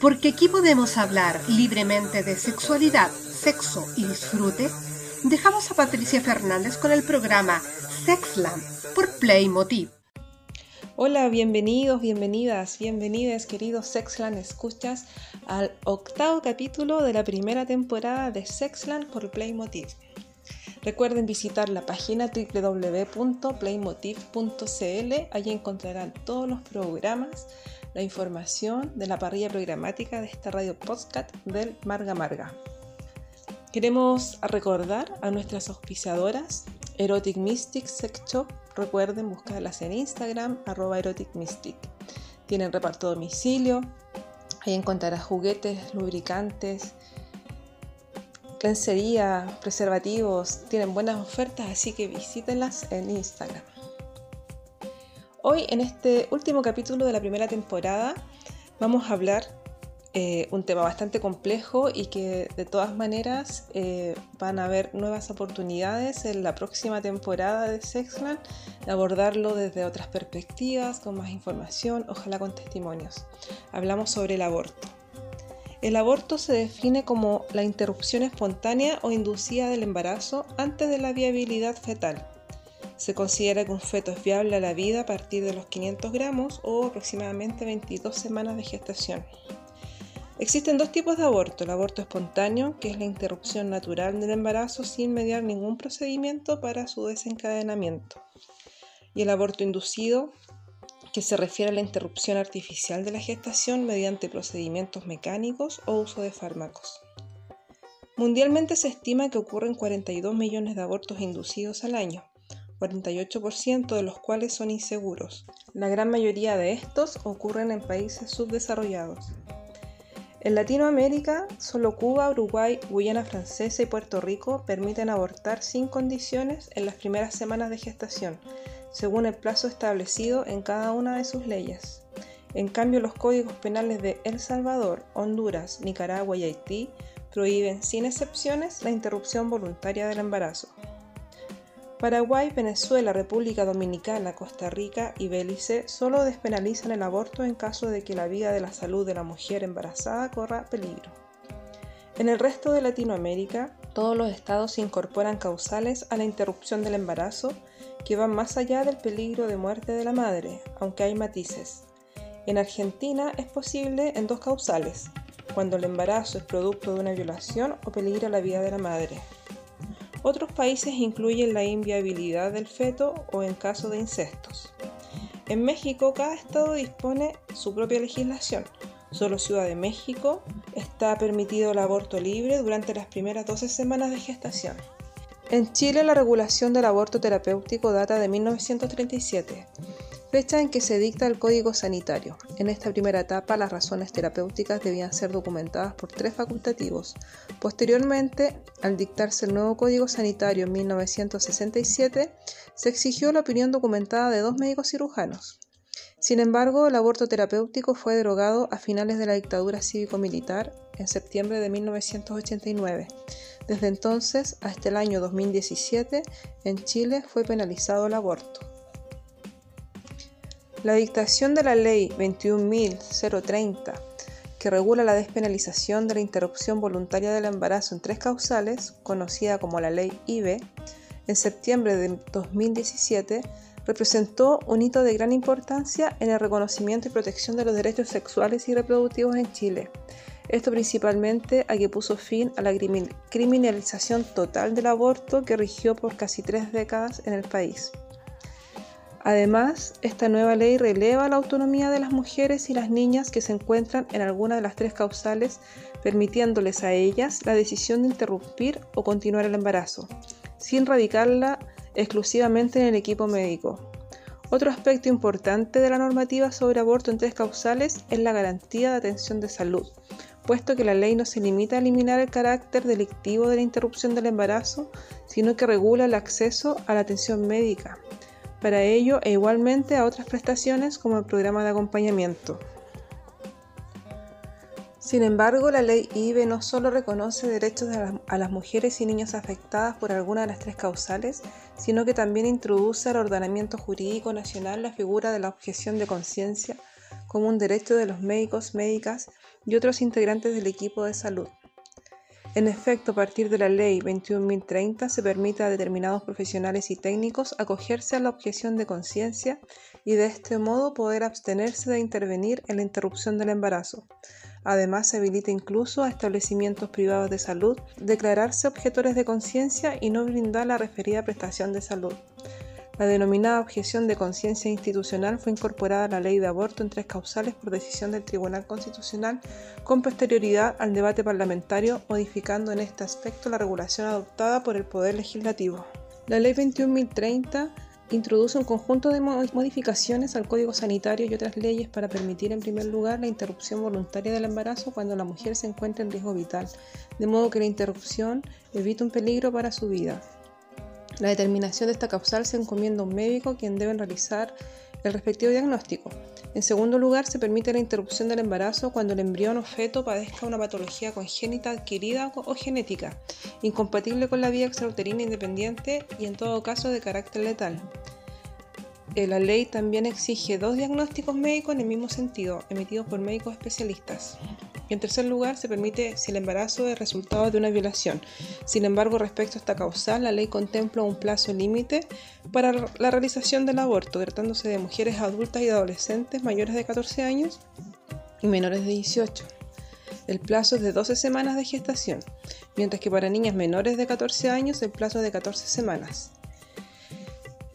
porque aquí podemos hablar libremente de sexualidad, sexo y disfrute, dejamos a Patricia Fernández con el programa Sexland por Playmotiv. Hola, bienvenidos, bienvenidas, bienvenidas queridos Sexland escuchas al octavo capítulo de la primera temporada de Sexland por Playmotiv. Recuerden visitar la página www.playmotiv.cl, allí encontrarán todos los programas, la información de la parrilla programática de esta radio podcast del Marga Marga. Queremos recordar a nuestras auspiciadoras Erotic Mystic Sex Shop. Recuerden buscarlas en Instagram, arroba Erotic Mystic. Tienen reparto a domicilio. Ahí encontrarás juguetes, lubricantes, lencería, preservativos. Tienen buenas ofertas, así que visítenlas en Instagram. Hoy, en este último capítulo de la primera temporada, vamos a hablar eh, un tema bastante complejo y que de todas maneras eh, van a haber nuevas oportunidades en la próxima temporada de Sexland de abordarlo desde otras perspectivas, con más información, ojalá con testimonios. Hablamos sobre el aborto. El aborto se define como la interrupción espontánea o inducida del embarazo antes de la viabilidad fetal se considera que un feto es viable a la vida a partir de los 500 gramos o aproximadamente 22 semanas de gestación. Existen dos tipos de aborto, el aborto espontáneo, que es la interrupción natural del embarazo sin mediar ningún procedimiento para su desencadenamiento, y el aborto inducido, que se refiere a la interrupción artificial de la gestación mediante procedimientos mecánicos o uso de fármacos. Mundialmente se estima que ocurren 42 millones de abortos inducidos al año, 48% de los cuales son inseguros. La gran mayoría de estos ocurren en países subdesarrollados. En Latinoamérica, solo Cuba, Uruguay, Guyana Francesa y Puerto Rico permiten abortar sin condiciones en las primeras semanas de gestación, según el plazo establecido en cada una de sus leyes. En cambio, los códigos penales de El Salvador, Honduras, Nicaragua y Haití prohíben sin excepciones la interrupción voluntaria del embarazo. Paraguay, Venezuela, República Dominicana, Costa Rica y Belice solo despenalizan el aborto en caso de que la vida de la salud de la mujer embarazada corra peligro. En el resto de Latinoamérica, todos los estados incorporan causales a la interrupción del embarazo que van más allá del peligro de muerte de la madre, aunque hay matices. En Argentina es posible en dos causales, cuando el embarazo es producto de una violación o peligra la vida de la madre. Otros países incluyen la inviabilidad del feto o en caso de incestos. En México cada estado dispone su propia legislación. Solo Ciudad de México está permitido el aborto libre durante las primeras 12 semanas de gestación. En Chile la regulación del aborto terapéutico data de 1937 fecha en que se dicta el Código Sanitario. En esta primera etapa, las razones terapéuticas debían ser documentadas por tres facultativos. Posteriormente, al dictarse el nuevo Código Sanitario en 1967, se exigió la opinión documentada de dos médicos cirujanos. Sin embargo, el aborto terapéutico fue derogado a finales de la dictadura cívico-militar en septiembre de 1989. Desde entonces hasta el año 2017, en Chile fue penalizado el aborto. La dictación de la Ley 21.030, que regula la despenalización de la interrupción voluntaria del embarazo en tres causales, conocida como la Ley IBE, en septiembre de 2017, representó un hito de gran importancia en el reconocimiento y protección de los derechos sexuales y reproductivos en Chile. Esto principalmente a que puso fin a la criminalización total del aborto que rigió por casi tres décadas en el país. Además, esta nueva ley releva la autonomía de las mujeres y las niñas que se encuentran en alguna de las tres causales, permitiéndoles a ellas la decisión de interrumpir o continuar el embarazo, sin radicarla exclusivamente en el equipo médico. Otro aspecto importante de la normativa sobre aborto en tres causales es la garantía de atención de salud, puesto que la ley no se limita a eliminar el carácter delictivo de la interrupción del embarazo, sino que regula el acceso a la atención médica, para ello e igualmente a otras prestaciones como el programa de acompañamiento. Sin embargo, la ley IBE no solo reconoce derechos a las mujeres y niños afectadas por alguna de las tres causales, sino que también introduce al ordenamiento jurídico nacional la figura de la objeción de conciencia como un derecho de los médicos, médicas y otros integrantes del equipo de salud. En efecto, a partir de la Ley 21.030 se permite a determinados profesionales y técnicos acogerse a la objeción de conciencia y de este modo poder abstenerse de intervenir en la interrupción del embarazo. Además, se habilita incluso a establecimientos privados de salud declararse objetores de conciencia y no brindar la referida prestación de salud. La denominada objeción de conciencia institucional fue incorporada a la ley de aborto en tres causales por decisión del Tribunal Constitucional con posterioridad al debate parlamentario, modificando en este aspecto la regulación adoptada por el Poder Legislativo. La ley 21.030 introduce un conjunto de modificaciones al Código Sanitario y otras leyes para permitir en primer lugar la interrupción voluntaria del embarazo cuando la mujer se encuentra en riesgo vital, de modo que la interrupción evite un peligro para su vida. La determinación de esta causal se encomienda a un médico quien debe realizar el respectivo diagnóstico. En segundo lugar, se permite la interrupción del embarazo cuando el embrión o feto padezca una patología congénita adquirida o genética, incompatible con la vía extrauterina independiente y en todo caso de carácter letal. Eh, la ley también exige dos diagnósticos médicos en el mismo sentido, emitidos por médicos especialistas. En tercer lugar, se permite si el embarazo es resultado de una violación. Sin embargo, respecto a esta causal, la ley contempla un plazo límite para la realización del aborto, tratándose de mujeres adultas y adolescentes mayores de 14 años y menores de 18. El plazo es de 12 semanas de gestación, mientras que para niñas menores de 14 años el plazo es de 14 semanas.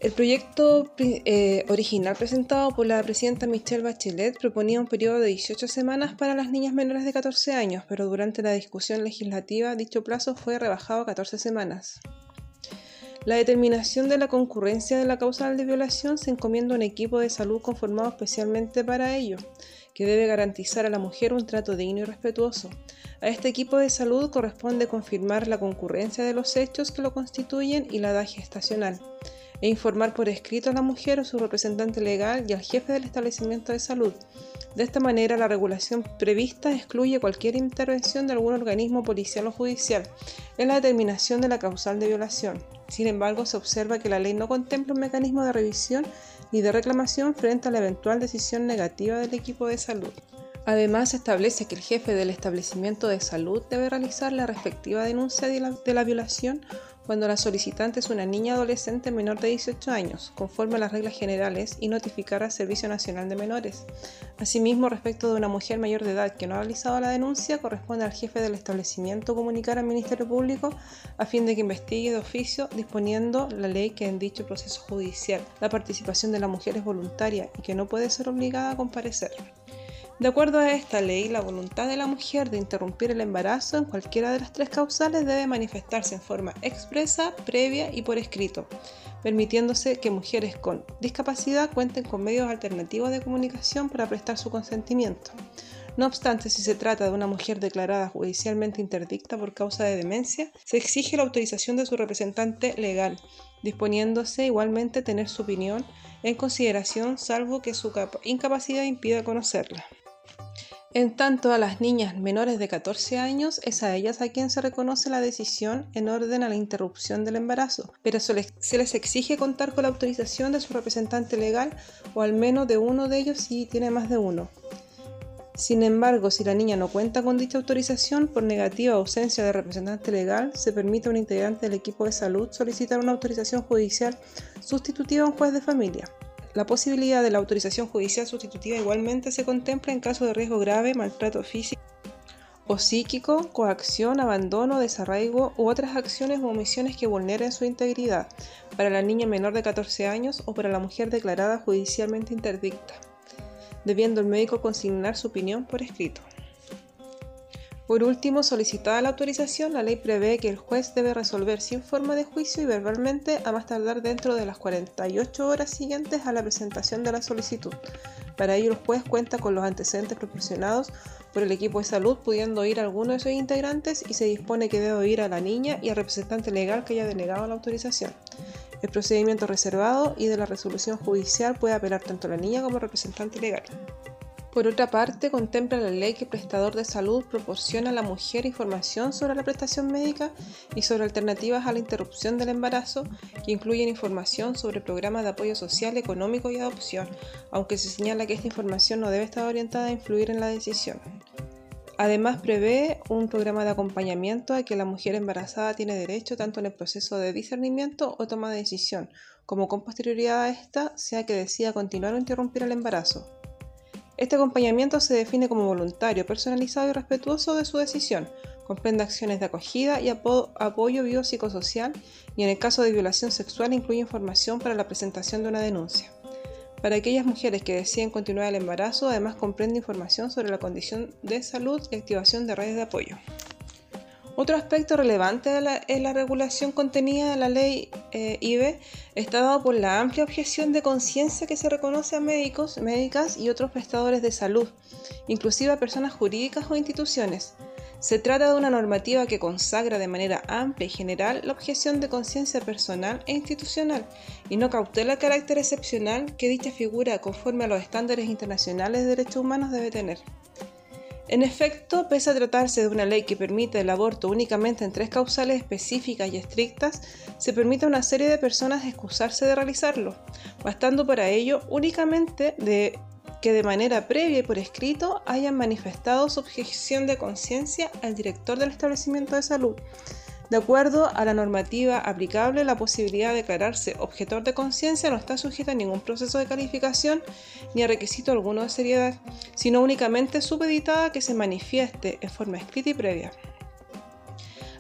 El proyecto eh, original presentado por la presidenta Michelle Bachelet proponía un periodo de 18 semanas para las niñas menores de 14 años, pero durante la discusión legislativa dicho plazo fue rebajado a 14 semanas. La determinación de la concurrencia de la causal de violación se encomienda a un equipo de salud conformado especialmente para ello, que debe garantizar a la mujer un trato digno y respetuoso. A este equipo de salud corresponde confirmar la concurrencia de los hechos que lo constituyen y la edad gestacional e informar por escrito a la mujer o su representante legal y al jefe del establecimiento de salud. De esta manera, la regulación prevista excluye cualquier intervención de algún organismo policial o judicial en la determinación de la causal de violación. Sin embargo, se observa que la ley no contempla un mecanismo de revisión ni de reclamación frente a la eventual decisión negativa del equipo de salud. Además, se establece que el jefe del establecimiento de salud debe realizar la respectiva denuncia de la, de la violación cuando la solicitante es una niña adolescente menor de 18 años, conforme a las reglas generales, y notificar al Servicio Nacional de Menores. Asimismo, respecto de una mujer mayor de edad que no ha realizado la denuncia, corresponde al jefe del establecimiento comunicar al Ministerio Público a fin de que investigue de oficio, disponiendo la ley que en dicho proceso judicial la participación de la mujer es voluntaria y que no puede ser obligada a comparecer. De acuerdo a esta ley, la voluntad de la mujer de interrumpir el embarazo en cualquiera de las tres causales debe manifestarse en forma expresa, previa y por escrito, permitiéndose que mujeres con discapacidad cuenten con medios alternativos de comunicación para prestar su consentimiento. No obstante, si se trata de una mujer declarada judicialmente interdicta por causa de demencia, se exige la autorización de su representante legal, disponiéndose igualmente tener su opinión en consideración salvo que su incapacidad impida conocerla. En tanto, a las niñas menores de 14 años es a ellas a quien se reconoce la decisión en orden a la interrupción del embarazo, pero se les, exige contar con la autorización de su representante legal o al menos de uno de ellos si tiene más de uno. Sin embargo, si la niña no cuenta con dicha autorización, por negativa o ausencia de representante legal, se permite a un integrante del equipo de salud solicitar una autorización judicial sustitutiva a un juez de familia. La posibilidad de la autorización judicial sustitutiva igualmente se contempla en caso de riesgo grave, maltrato físico o psíquico, coacción, abandono, desarraigo u otras acciones o omisiones que vulneren su integridad para la niña menor de 14 años o para la mujer declarada judicialmente interdicta, debiendo el médico consignar su opinión por escrito. Por último, solicitada la autorización, la ley prevé que el juez debe resolver sin forma de juicio y verbalmente a más tardar dentro de las 48 horas siguientes a la presentación de la solicitud. Para ello, el juez cuenta con los antecedentes proporcionados por el equipo de salud, pudiendo oír a alguno de sus integrantes y se dispone que debe oír a la niña y al representante legal que haya denegado la autorización. El procedimiento reservado y de la resolución judicial puede apelar tanto la niña como el representante legal. Por otra parte, contempla la ley que el prestador de salud proporciona a la mujer información sobre la prestación médica y sobre alternativas a la interrupción del embarazo, que incluyen información sobre programas de apoyo social, económico y adopción, aunque se señala que esta información no debe estar orientada a influir en la decisión. Además, prevé un programa de acompañamiento a que la mujer embarazada tiene derecho tanto en el proceso de discernimiento o toma de decisión, como con posterioridad a esta, sea que decida continuar o interrumpir el embarazo. Este acompañamiento se define como voluntario, personalizado y respetuoso de su decisión. Comprende acciones de acogida y apoyo biopsicosocial y en el caso de violación sexual incluye información para la presentación de una denuncia. Para aquellas mujeres que deciden continuar el embarazo, además comprende información sobre la condición de salud y activación de redes de apoyo. Otro aspecto relevante de la, en la regulación contenida en la ley eh, IBE está dado por la amplia objeción de conciencia que se reconoce a médicos, médicas y otros prestadores de salud, inclusive a personas jurídicas o instituciones. Se trata de una normativa que consagra de manera amplia y general la objeción de conciencia personal e institucional y no cautela el carácter excepcional que dicha figura conforme a los estándares internacionales de derechos humanos debe tener. En efecto, pese a tratarse de una ley que permite el aborto únicamente en tres causales específicas y estrictas, se permite a una serie de personas excusarse de realizarlo, bastando para ello únicamente de que de manera previa y por escrito hayan manifestado su objeción de conciencia al director del establecimiento de salud, de acuerdo a la normativa aplicable, la posibilidad de declararse objetor de conciencia no está sujeta a ningún proceso de calificación ni a requisito alguno de seriedad, sino únicamente supeditada que se manifieste en forma escrita y previa.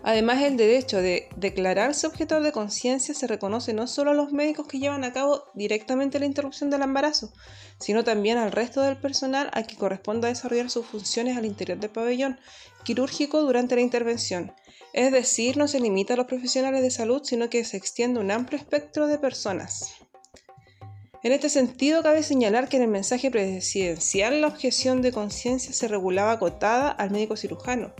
Además, el derecho de declararse objetor de conciencia se reconoce no solo a los médicos que llevan a cabo directamente la interrupción del embarazo, sino también al resto del personal a que corresponda desarrollar sus funciones al interior del pabellón quirúrgico durante la intervención, es decir, no se limita a los profesionales de salud, sino que se extiende un amplio espectro de personas. En este sentido, cabe señalar que en el mensaje presidencial la objeción de conciencia se regulaba acotada al médico cirujano.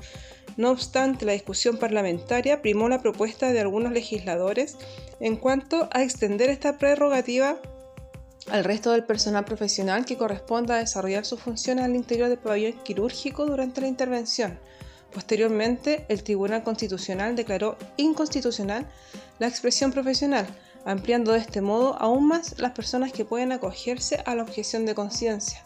No obstante, la discusión parlamentaria primó la propuesta de algunos legisladores en cuanto a extender esta prerrogativa al resto del personal profesional que corresponda desarrollar sus funciones al interior del pabellón quirúrgico durante la intervención. Posteriormente, el Tribunal Constitucional declaró inconstitucional la expresión profesional, ampliando de este modo aún más las personas que pueden acogerse a la objeción de conciencia.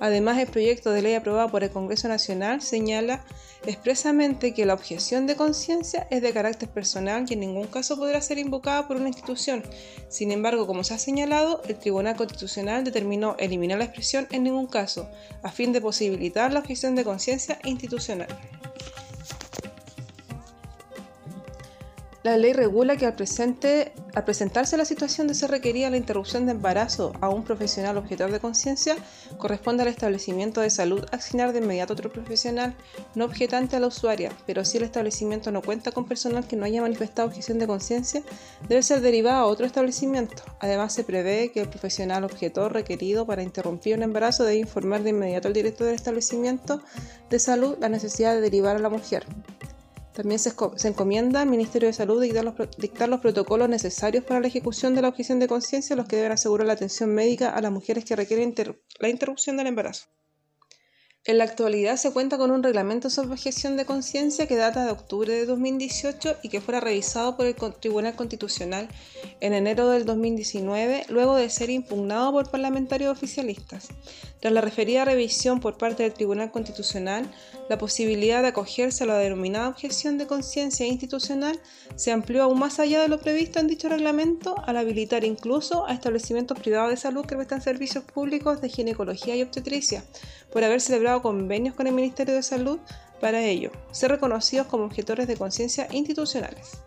Además, el proyecto de ley aprobado por el Congreso Nacional señala expresamente que la objeción de conciencia es de carácter personal y en ningún caso podrá ser invocada por una institución. Sin embargo, como se ha señalado, el Tribunal Constitucional determinó eliminar la expresión en ningún caso, a fin de posibilitar la objeción de conciencia institucional. La ley regula que al, presentarse la situación de ser requerida la interrupción de embarazo a un profesional objetor de conciencia, corresponde al establecimiento de salud asignar de inmediato otro profesional no objetante a la usuaria, pero si el establecimiento no cuenta con personal que no haya manifestado objeción de conciencia, debe ser derivado a otro establecimiento. Además, se prevé que el profesional objetor requerido para interrumpir un embarazo debe informar de inmediato al director del establecimiento de salud la necesidad de derivar a la mujer. También se, encomienda al Ministerio de Salud dictar los, protocolos necesarios para la ejecución de la objeción de conciencia, los que deben asegurar la atención médica a las mujeres que requieren la interrupción del embarazo. En la actualidad se cuenta con un reglamento sobre objeción de conciencia que data de octubre de 2018 y que fuera revisado por el Tribunal Constitucional en enero del 2019, luego de ser impugnado por parlamentarios oficialistas. Tras la referida revisión por parte del Tribunal Constitucional, la posibilidad de acogerse a la denominada objeción de conciencia institucional se amplió aún más allá de lo previsto en dicho reglamento al habilitar incluso a establecimientos privados de salud que prestan servicios públicos de ginecología y obstetricia, por haber celebrado convenios con el Ministerio de Salud para ello, ser reconocidos como objetores de conciencia institucionales.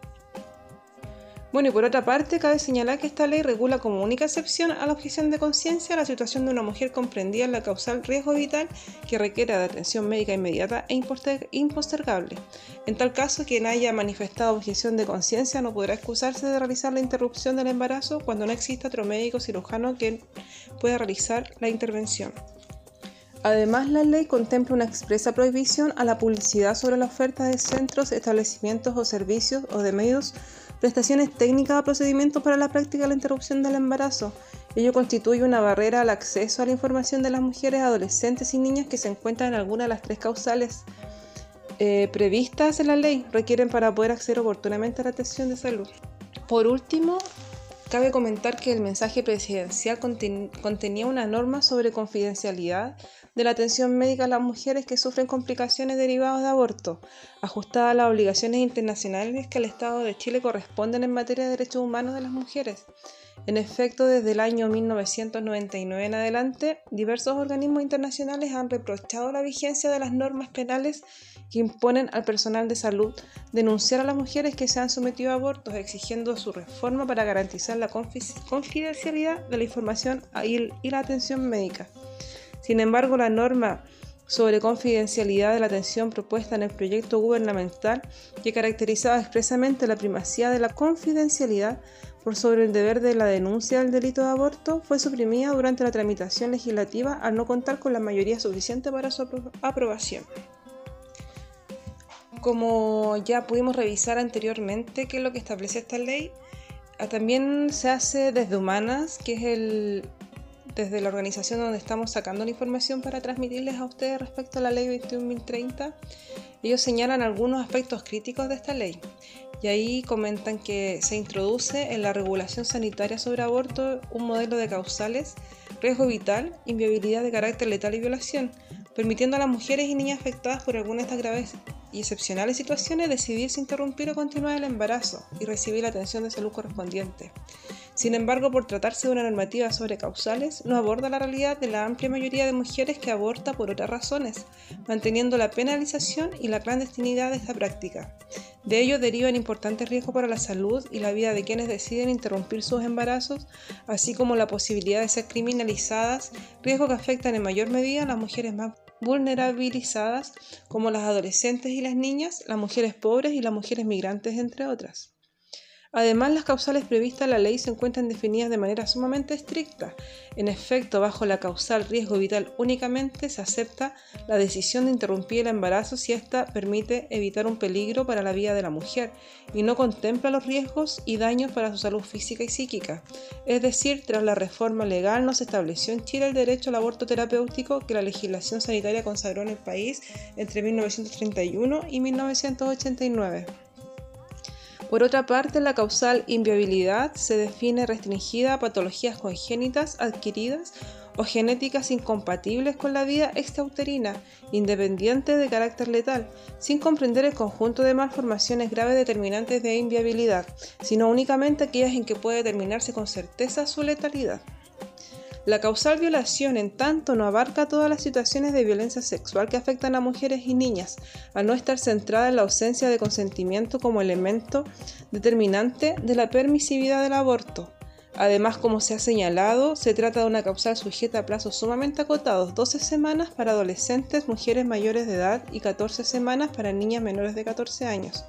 Bueno, y por otra parte, cabe señalar que esta ley regula como única excepción a la objeción de conciencia la situación de una mujer comprendida en la causal riesgo vital que requiera de atención médica inmediata e impostergable. En tal caso, quien haya manifestado objeción de conciencia no podrá excusarse de realizar la interrupción del embarazo cuando no exista otro médico cirujano que pueda realizar la intervención. Además, la ley contempla una expresa prohibición a la publicidad sobre la oferta de centros, establecimientos o servicios o de medios, prestaciones técnicas o procedimientos para la práctica de la interrupción del embarazo, Ello constituye una barrera al acceso a la información de las mujeres, adolescentes y niñas que se encuentran en alguna de las tres causales eh, previstas en la ley requieren para poder acceder oportunamente a la atención de salud. Por último, cabe comentar que el mensaje presidencial contenía una norma sobre confidencialidad de la atención médica a las mujeres que sufren complicaciones derivadas de aborto, ajustada a las obligaciones internacionales que al Estado de Chile corresponden en materia de derechos humanos de las mujeres. En efecto, desde el año 1999 en adelante, diversos organismos internacionales han reprochado la vigencia de las normas penales que imponen al personal de salud denunciar a las mujeres que se han sometido a abortos, exigiendo su reforma para garantizar la confidencialidad de la información y la atención médica. Sin embargo, la norma sobre confidencialidad de la atención propuesta en el proyecto gubernamental, que caracterizaba expresamente la primacía de la confidencialidad por sobre el deber de la denuncia del delito de aborto, fue suprimida durante la tramitación legislativa al no contar con la mayoría suficiente para su aprobación. Como ya pudimos revisar anteriormente qué es lo que establece esta ley, ah, también se hace desde Humanas, que es el, desde la organización donde estamos sacando la información para transmitirles a ustedes respecto a la ley 21.030, ellos señalan algunos aspectos críticos de esta ley. Y ahí comentan que se introduce en la regulación sanitaria sobre aborto un modelo de causales, riesgo vital, inviabilidad de carácter letal y violación, permitiendo a las mujeres y niñas afectadas por alguna de estas graves y excepcionales situaciones decidir si interrumpir o continuar el embarazo y recibir la atención de salud correspondiente. Sin embargo, por tratarse de una normativa sobre causales, no aborda la realidad de la amplia mayoría de mujeres que aborta por otras razones, manteniendo la penalización y la clandestinidad de esta práctica. De ello derivan importantes riesgos para la salud y la vida de quienes deciden interrumpir sus embarazos, así como la posibilidad de ser criminalizadas, riesgos que afectan en mayor medida a las mujeres más vulnerabilizadas, como las adolescentes y las niñas, las mujeres pobres y las mujeres migrantes, entre otras. Además, las causales previstas en la ley se encuentran definidas de manera sumamente estricta. En efecto, bajo la causal riesgo vital únicamente se acepta la decisión de interrumpir el embarazo si ésta permite evitar un peligro para la vida de la mujer y no contempla los riesgos y daños para su salud física y psíquica. Es decir, tras la reforma legal no se estableció en Chile el derecho al aborto terapéutico que la legislación sanitaria consagró en el país entre 1931 y 1989. Por otra parte, la causal inviabilidad se define restringida a patologías congénitas adquiridas o genéticas incompatibles con la vida extrauterina, independiente de carácter letal, sin comprender el conjunto de malformaciones graves determinantes de inviabilidad, sino únicamente aquellas en que puede determinarse con certeza su letalidad. La causal violación, en tanto, no abarca todas las situaciones de violencia sexual que afectan a mujeres y niñas, al no estar centrada en la ausencia de consentimiento como elemento determinante de la permisividad del aborto. Además, como se ha señalado, se trata de una causal sujeta a plazos sumamente acotados, 12 semanas para adolescentes, mujeres mayores de edad y 14 semanas para niñas menores de 14 años.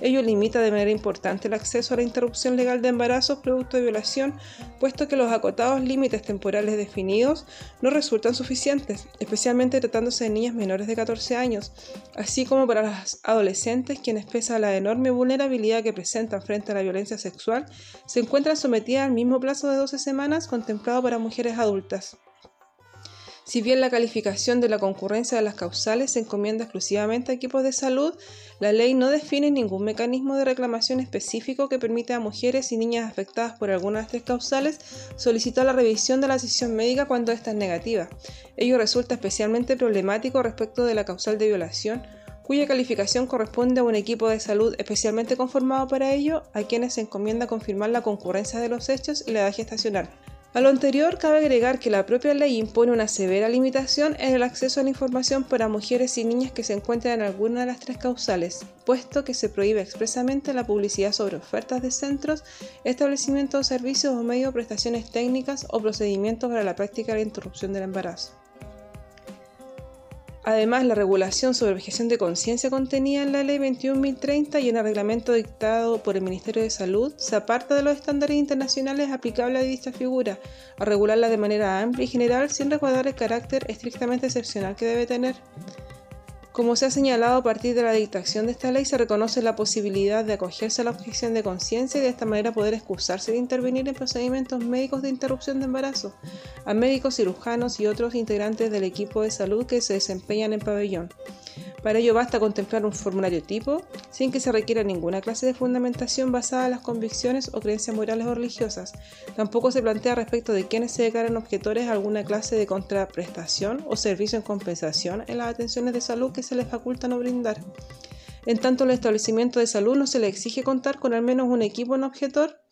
Ello limita de manera importante el acceso a la interrupción legal de embarazos producto de violación, puesto que los acotados límites temporales definidos no resultan suficientes, especialmente tratándose de niñas menores de 14 años, así como para las adolescentes quienes, pese a la enorme vulnerabilidad que presentan frente a la violencia sexual, se encuentran sometidas al mismo plazo de 12 semanas contemplado para mujeres adultas. Si bien la calificación de la concurrencia de las causales se encomienda exclusivamente a equipos de salud, la ley no define ningún mecanismo de reclamación específico que permita a mujeres y niñas afectadas por alguna de tres causales solicitar la revisión de la decisión médica cuando ésta es negativa. Ello resulta especialmente problemático respecto de la causal de violación, cuya calificación corresponde a un equipo de salud especialmente conformado para ello, a quienes se encomienda confirmar la concurrencia de los hechos y la edad gestacional. A lo anterior, cabe agregar que la propia ley impone una severa limitación en el acceso a la información para mujeres y niñas que se encuentran en alguna de las tres causales, puesto que se prohíbe expresamente la publicidad sobre ofertas de centros, establecimientos servicios o medios prestaciones técnicas o procedimientos para la práctica de la interrupción del embarazo. Además, la regulación sobre objeción de conciencia contenida en la Ley 21.030 y en el reglamento dictado por el Ministerio de Salud se aparta de los estándares internacionales aplicables a dicha figura, a regularla de manera amplia y general sin recordar el carácter estrictamente excepcional que debe tener. Como se ha señalado a partir de la dictación de esta ley, se reconoce la posibilidad de acogerse a la objeción de conciencia y de esta manera poder excusarse de intervenir en procedimientos médicos de interrupción de embarazo a médicos, cirujanos y otros integrantes del equipo de salud que se desempeñan en pabellón. Para ello basta contemplar un formulario tipo, sin que se requiera ninguna clase de fundamentación basada en las convicciones o creencias morales o religiosas. Tampoco se plantea respecto de quienes se declaran objetores alguna clase de contraprestación o servicio en compensación en las atenciones de salud que se les facultan o brindar. En tanto, el establecimiento de salud no se le exige contar con al menos un equipo en objetor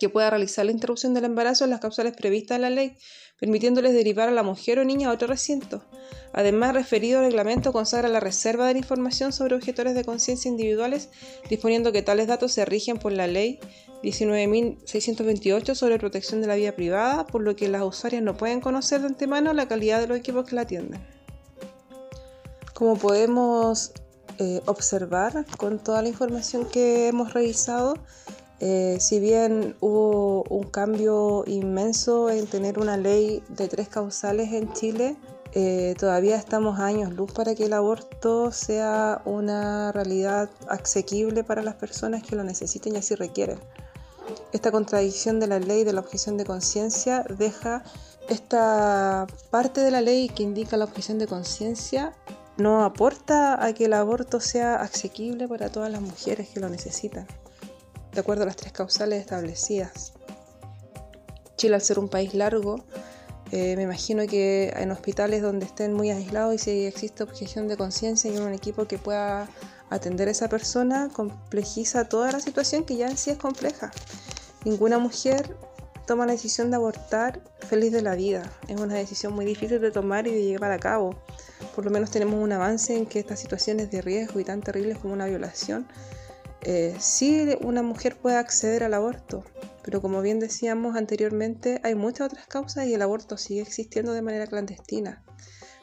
que pueda realizar la interrupción del embarazo en las causales previstas en la ley, permitiéndoles derivar a la mujer o niña a otro recinto. Además, referido reglamento consagra la reserva de la información sobre objetores de conciencia individuales, disponiendo que tales datos se rigen por la ley 19.628 sobre protección de la vida privada, por lo que las usuarias no pueden conocer de antemano la calidad de los equipos que la atienden. Como podemos eh, observar con toda la información que hemos revisado, eh, si bien hubo un cambio inmenso en tener una ley de tres causales en Chile, eh, todavía estamos a años luz para que el aborto sea una realidad asequible para las personas que lo necesiten y así requieren. Esta contradicción de la ley de la objeción de conciencia deja esta parte de la ley que indica la objeción de conciencia no aporta a que el aborto sea asequible para todas las mujeres que lo necesitan de acuerdo a las tres causales establecidas. Chile, al ser un país largo, eh, me imagino que en hospitales donde estén muy aislados y si existe objeción de conciencia y un equipo que pueda atender a esa persona, complejiza toda la situación que ya en sí es compleja. Ninguna mujer toma la decisión de abortar feliz de la vida. Es una decisión muy difícil de tomar y de llevar a cabo. Por lo menos tenemos un avance en que estas situaciones de riesgo y tan terribles como una violación eh, sí una mujer puede acceder al aborto, pero como bien decíamos anteriormente, hay muchas otras causas y el aborto sigue existiendo de manera clandestina.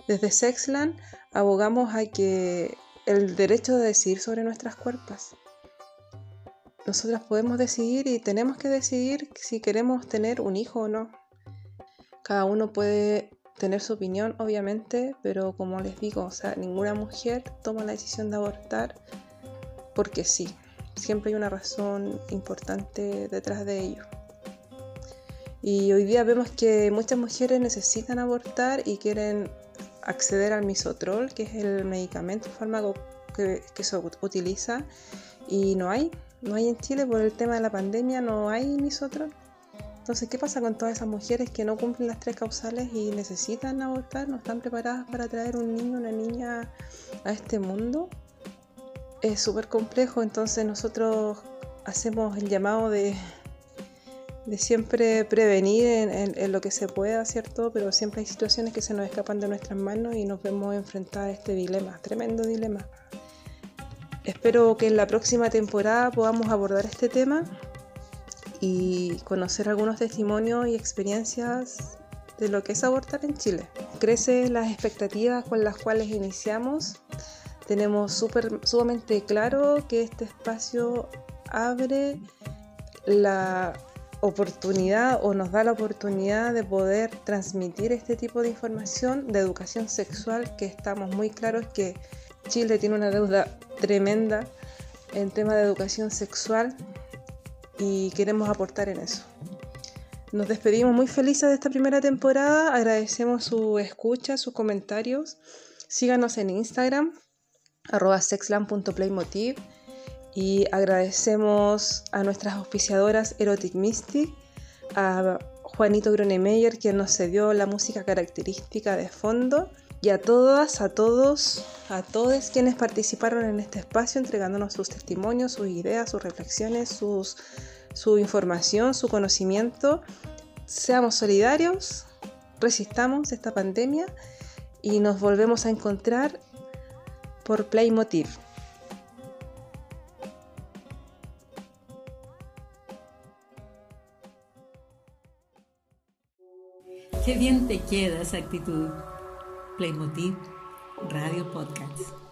Desde Sexland abogamos a que el derecho de decidir sobre nuestras cuerpos. Nosotras podemos decidir y tenemos que decidir si queremos tener un hijo o no. Cada uno puede tener su opinión, obviamente, pero como les digo, ninguna mujer toma la decisión de abortar porque sí siempre hay una razón importante detrás de ello. Y hoy día vemos que muchas mujeres necesitan abortar y quieren acceder al misotrol, que es el medicamento, fármaco que, se utiliza, y no hay, no hay en Chile por el tema de la pandemia, no hay misotrol. Entonces, ¿qué pasa con todas esas mujeres que no cumplen las tres causales y necesitan abortar? ¿No están preparadas para traer un niño, una niña a este mundo? Es súper complejo, entonces nosotros hacemos el llamado de, de siempre prevenir en, lo que se pueda, ¿cierto? Pero siempre hay situaciones que se nos escapan de nuestras manos y nos vemos enfrentar a este dilema, tremendo dilema. Espero que en la próxima temporada podamos abordar este tema y conocer algunos testimonios y experiencias de lo que es abortar en Chile. Crece las expectativas con las cuales iniciamos tenemos super, sumamente claro que este espacio abre la oportunidad o nos da la oportunidad de poder transmitir este tipo de información de educación sexual que estamos muy claros que Chile tiene una deuda tremenda en tema de educación sexual y queremos aportar en eso. Nos despedimos muy felices de esta primera temporada, agradecemos su escucha, sus comentarios. Síganos en Instagram arroba sexland.playmotiv y agradecemos a nuestras auspiciadoras Erotic Mystic, a Juanito Gronemeyer quien nos cedió la música característica de fondo y a todas, a todos, a todos quienes participaron en este espacio entregándonos sus testimonios, sus ideas, sus reflexiones, sus, su información, su conocimiento. Seamos solidarios, resistamos esta pandemia y nos volvemos a encontrar por Playmotiv. Qué bien te queda esa actitud. Playmotiv Radio Podcast.